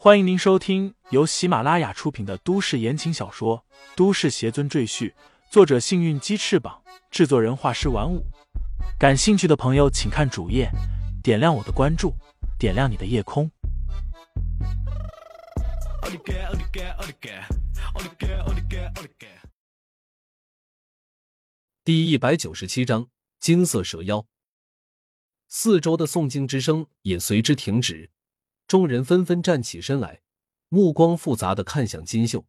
欢迎您收听由喜马拉雅出品的都市言情小说《都市邪尊赘婿》，作者：幸运鸡翅膀，制作人：画师玩五。感兴趣的朋友，请看主页，点亮我的关注，点亮你的夜空。第一百九十七章：金色蛇妖。四周的诵经之声也随之停止，众人纷纷站起身来，目光复杂的看向金秀。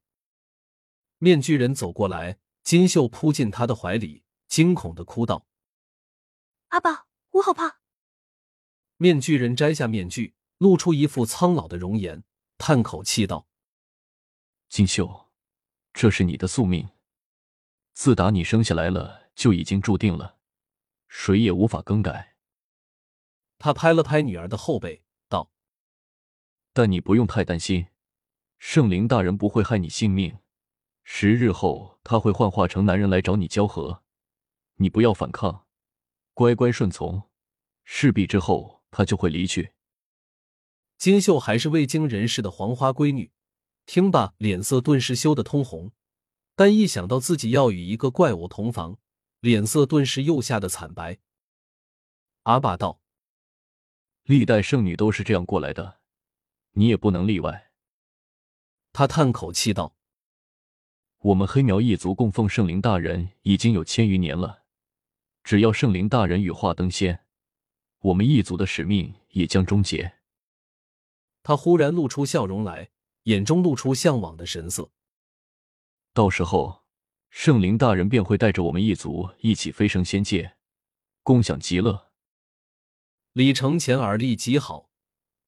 面具人走过来，金秀扑进他的怀里，惊恐的哭道：“阿爸，我好怕！”面具人摘下面具，露出一副苍老的容颜，叹口气道：“金秀，这是你的宿命，自打你生下来了，就已经注定了，谁也无法更改。”他拍了拍女儿的后背，道：“但你不用太担心，圣灵大人不会害你性命。十日后，他会幻化成男人来找你交合，你不要反抗，乖乖顺从。事毕之后，他就会离去。”金秀还是未经人事的黄花闺女，听罢脸色顿时羞得通红，但一想到自己要与一个怪物同房，脸色顿时又吓得惨白。阿爸道。历代圣女都是这样过来的，你也不能例外。他叹口气道：“我们黑苗一族供奉圣灵大人已经有千余年了，只要圣灵大人羽化登仙，我们一族的使命也将终结。”他忽然露出笑容来，眼中露出向往的神色。到时候，圣灵大人便会带着我们一族一起飞升仙界，共享极乐。李承前耳力极好，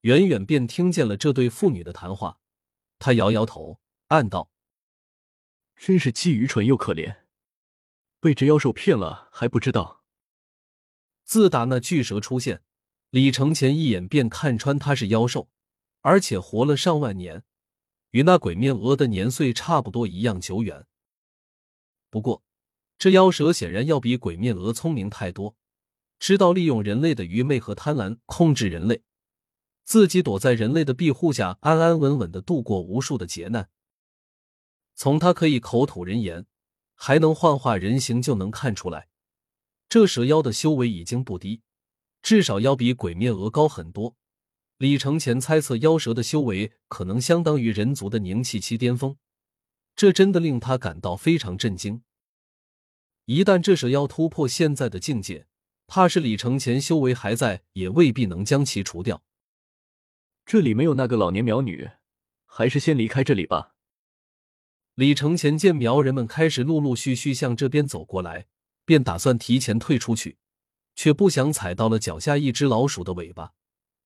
远远便听见了这对父女的谈话。他摇摇头，暗道：“真是既愚蠢又可怜，被这妖兽骗了还不知道。”自打那巨蛇出现，李承前一眼便看穿他是妖兽，而且活了上万年，与那鬼面鹅的年岁差不多一样久远。不过，这妖蛇显然要比鬼面鹅聪明太多。知道利用人类的愚昧和贪婪控制人类，自己躲在人类的庇护下，安安稳稳的度过无数的劫难。从他可以口吐人言，还能幻化人形，就能看出来，这蛇妖的修为已经不低，至少要比鬼面鹅高很多。李承前猜测，妖蛇的修为可能相当于人族的凝气期巅峰，这真的令他感到非常震惊。一旦这蛇妖突破现在的境界，怕是李承前修为还在，也未必能将其除掉。这里没有那个老年苗女，还是先离开这里吧。李承前见苗人们开始陆陆续续向这边走过来，便打算提前退出去，却不想踩到了脚下一只老鼠的尾巴。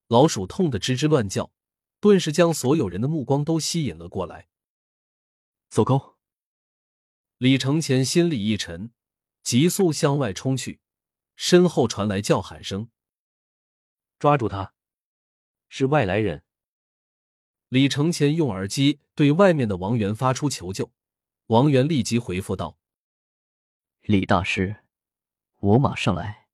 老鼠痛得吱吱乱叫，顿时将所有人的目光都吸引了过来。走高！李承前心里一沉，急速向外冲去。身后传来叫喊声：“抓住他！是外来人！”李承前用耳机对外面的王源发出求救，王源立即回复道：“李大师，我马上来。”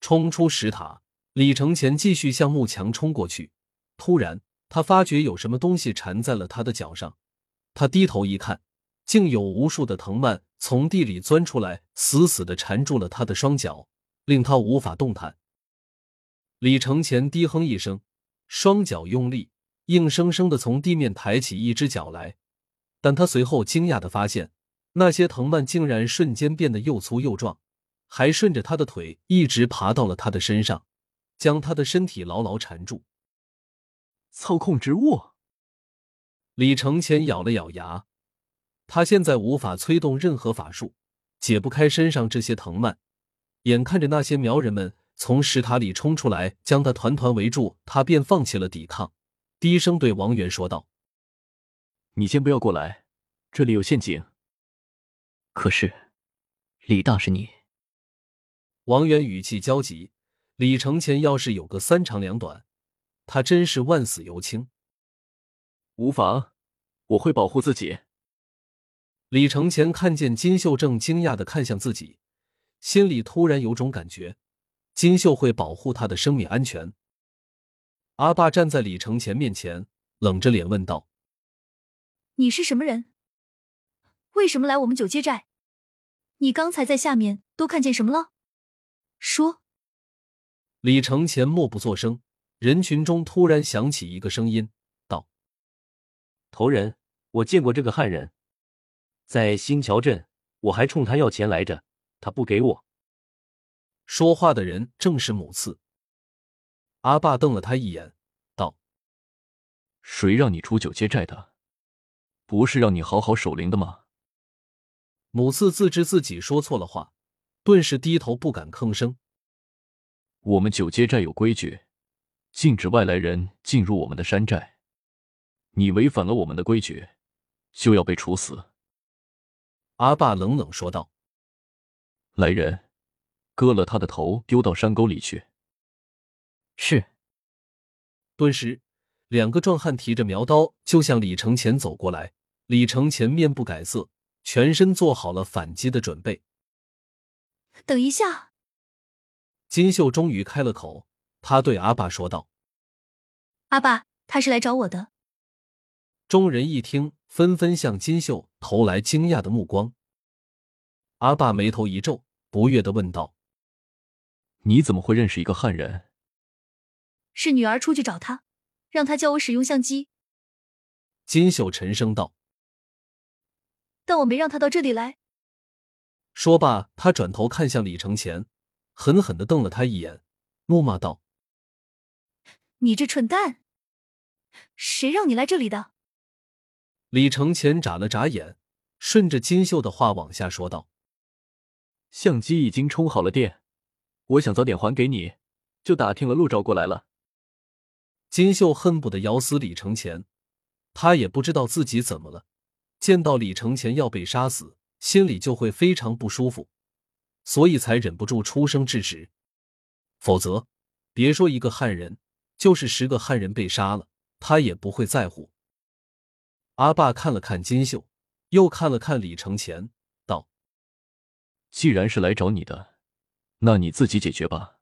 冲出石塔，李承前继续向幕墙冲过去。突然，他发觉有什么东西缠在了他的脚上，他低头一看。竟有无数的藤蔓从地里钻出来，死死的缠住了他的双脚，令他无法动弹。李承前低哼一声，双脚用力，硬生生的从地面抬起一只脚来。但他随后惊讶的发现，那些藤蔓竟然瞬间变得又粗又壮，还顺着他的腿一直爬到了他的身上，将他的身体牢牢缠住。操控植物！李承前咬了咬牙。他现在无法催动任何法术，解不开身上这些藤蔓。眼看着那些苗人们从石塔里冲出来，将他团团围住，他便放弃了抵抗，低声对王源说道：“你先不要过来，这里有陷阱。”可是，李大是，你……王源语气焦急。李承前要是有个三长两短，他真是万死犹轻。无妨，我会保护自己。李承前看见金秀正惊讶的看向自己，心里突然有种感觉，金秀会保护他的生命安全。阿爸站在李承前面前，冷着脸问道：“你是什么人？为什么来我们九街寨？你刚才在下面都看见什么了？说。”李承前默不作声。人群中突然响起一个声音，道：“头人，我见过这个汉人，在新桥镇，我还冲他要钱来着，他不给我。”说话的人正是母次。阿爸瞪了他一眼，道：“谁让你出九街寨的？不是让你好好守灵的吗？”母次自知自己说错了话，顿时低头不敢吭声。我们九街寨有规矩。禁止外来人进入我们的山寨，你违反了我们的规矩，就要被处死。”阿爸冷冷说道。“来人，割了他的头，丢到山沟里去。”是。顿时，两个壮汉提着苗刀就向李承前走过来。李承前面不改色，全身做好了反击的准备。等一下，金秀终于开了口。他对阿爸说道：“阿爸，他是来找我的。”众人一听，纷纷向金秀投来惊讶的目光。阿爸眉头一皱，不悦的问道：“你怎么会认识一个汉人？”“是女儿出去找他，让他教我使用相机。”金秀沉声道。“但我没让他到这里来。”说罢，他转头看向李承前，狠狠的瞪了他一眼，怒骂道。你这蠢蛋！谁让你来这里的？李承前眨了眨眼，顺着金秀的话往下说道：“相机已经充好了电，我想早点还给你，就打听了路找过来了。”金秀恨不得咬死李承前，他也不知道自己怎么了，见到李承前要被杀死，心里就会非常不舒服，所以才忍不住出声制止。否则，别说一个汉人。就是十个汉人被杀了，他也不会在乎。阿爸看了看金秀，又看了看李承前，道：“既然是来找你的，那你自己解决吧。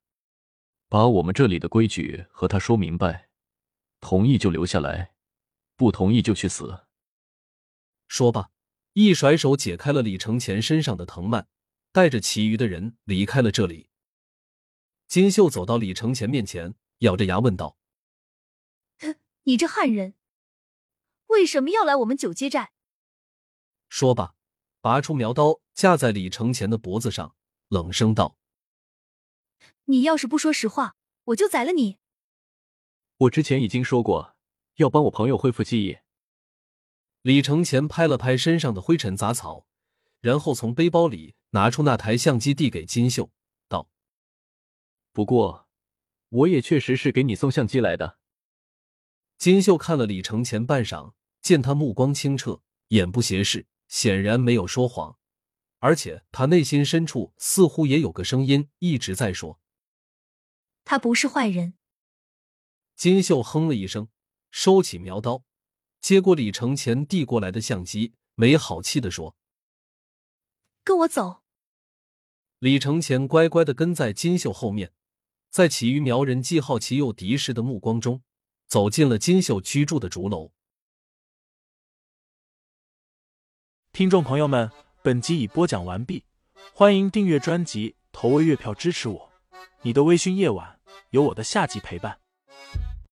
把我们这里的规矩和他说明白，同意就留下来，不同意就去死。”说罢，一甩手解开了李承前身上的藤蔓，带着其余的人离开了这里。金秀走到李承前面前。咬着牙问道：“你这汉人，为什么要来我们九街寨？”说罢，拔出苗刀架在李承前的脖子上，冷声道：“你要是不说实话，我就宰了你。”我之前已经说过，要帮我朋友恢复记忆。李承前拍了拍身上的灰尘杂草，然后从背包里拿出那台相机，递给金秀，道：“不过。”我也确实是给你送相机来的。金秀看了李承前半晌，见他目光清澈，眼不斜视，显然没有说谎，而且他内心深处似乎也有个声音一直在说：“他不是坏人。”金秀哼了一声，收起苗刀，接过李承前递过来的相机，没好气的说：“跟我走。”李承前乖乖的跟在金秀后面。在其余苗人既好奇又敌视的目光中，走进了金秀居住的竹楼。听众朋友们，本集已播讲完毕，欢迎订阅专辑，投喂月票支持我。你的微醺夜晚，有我的下集陪伴。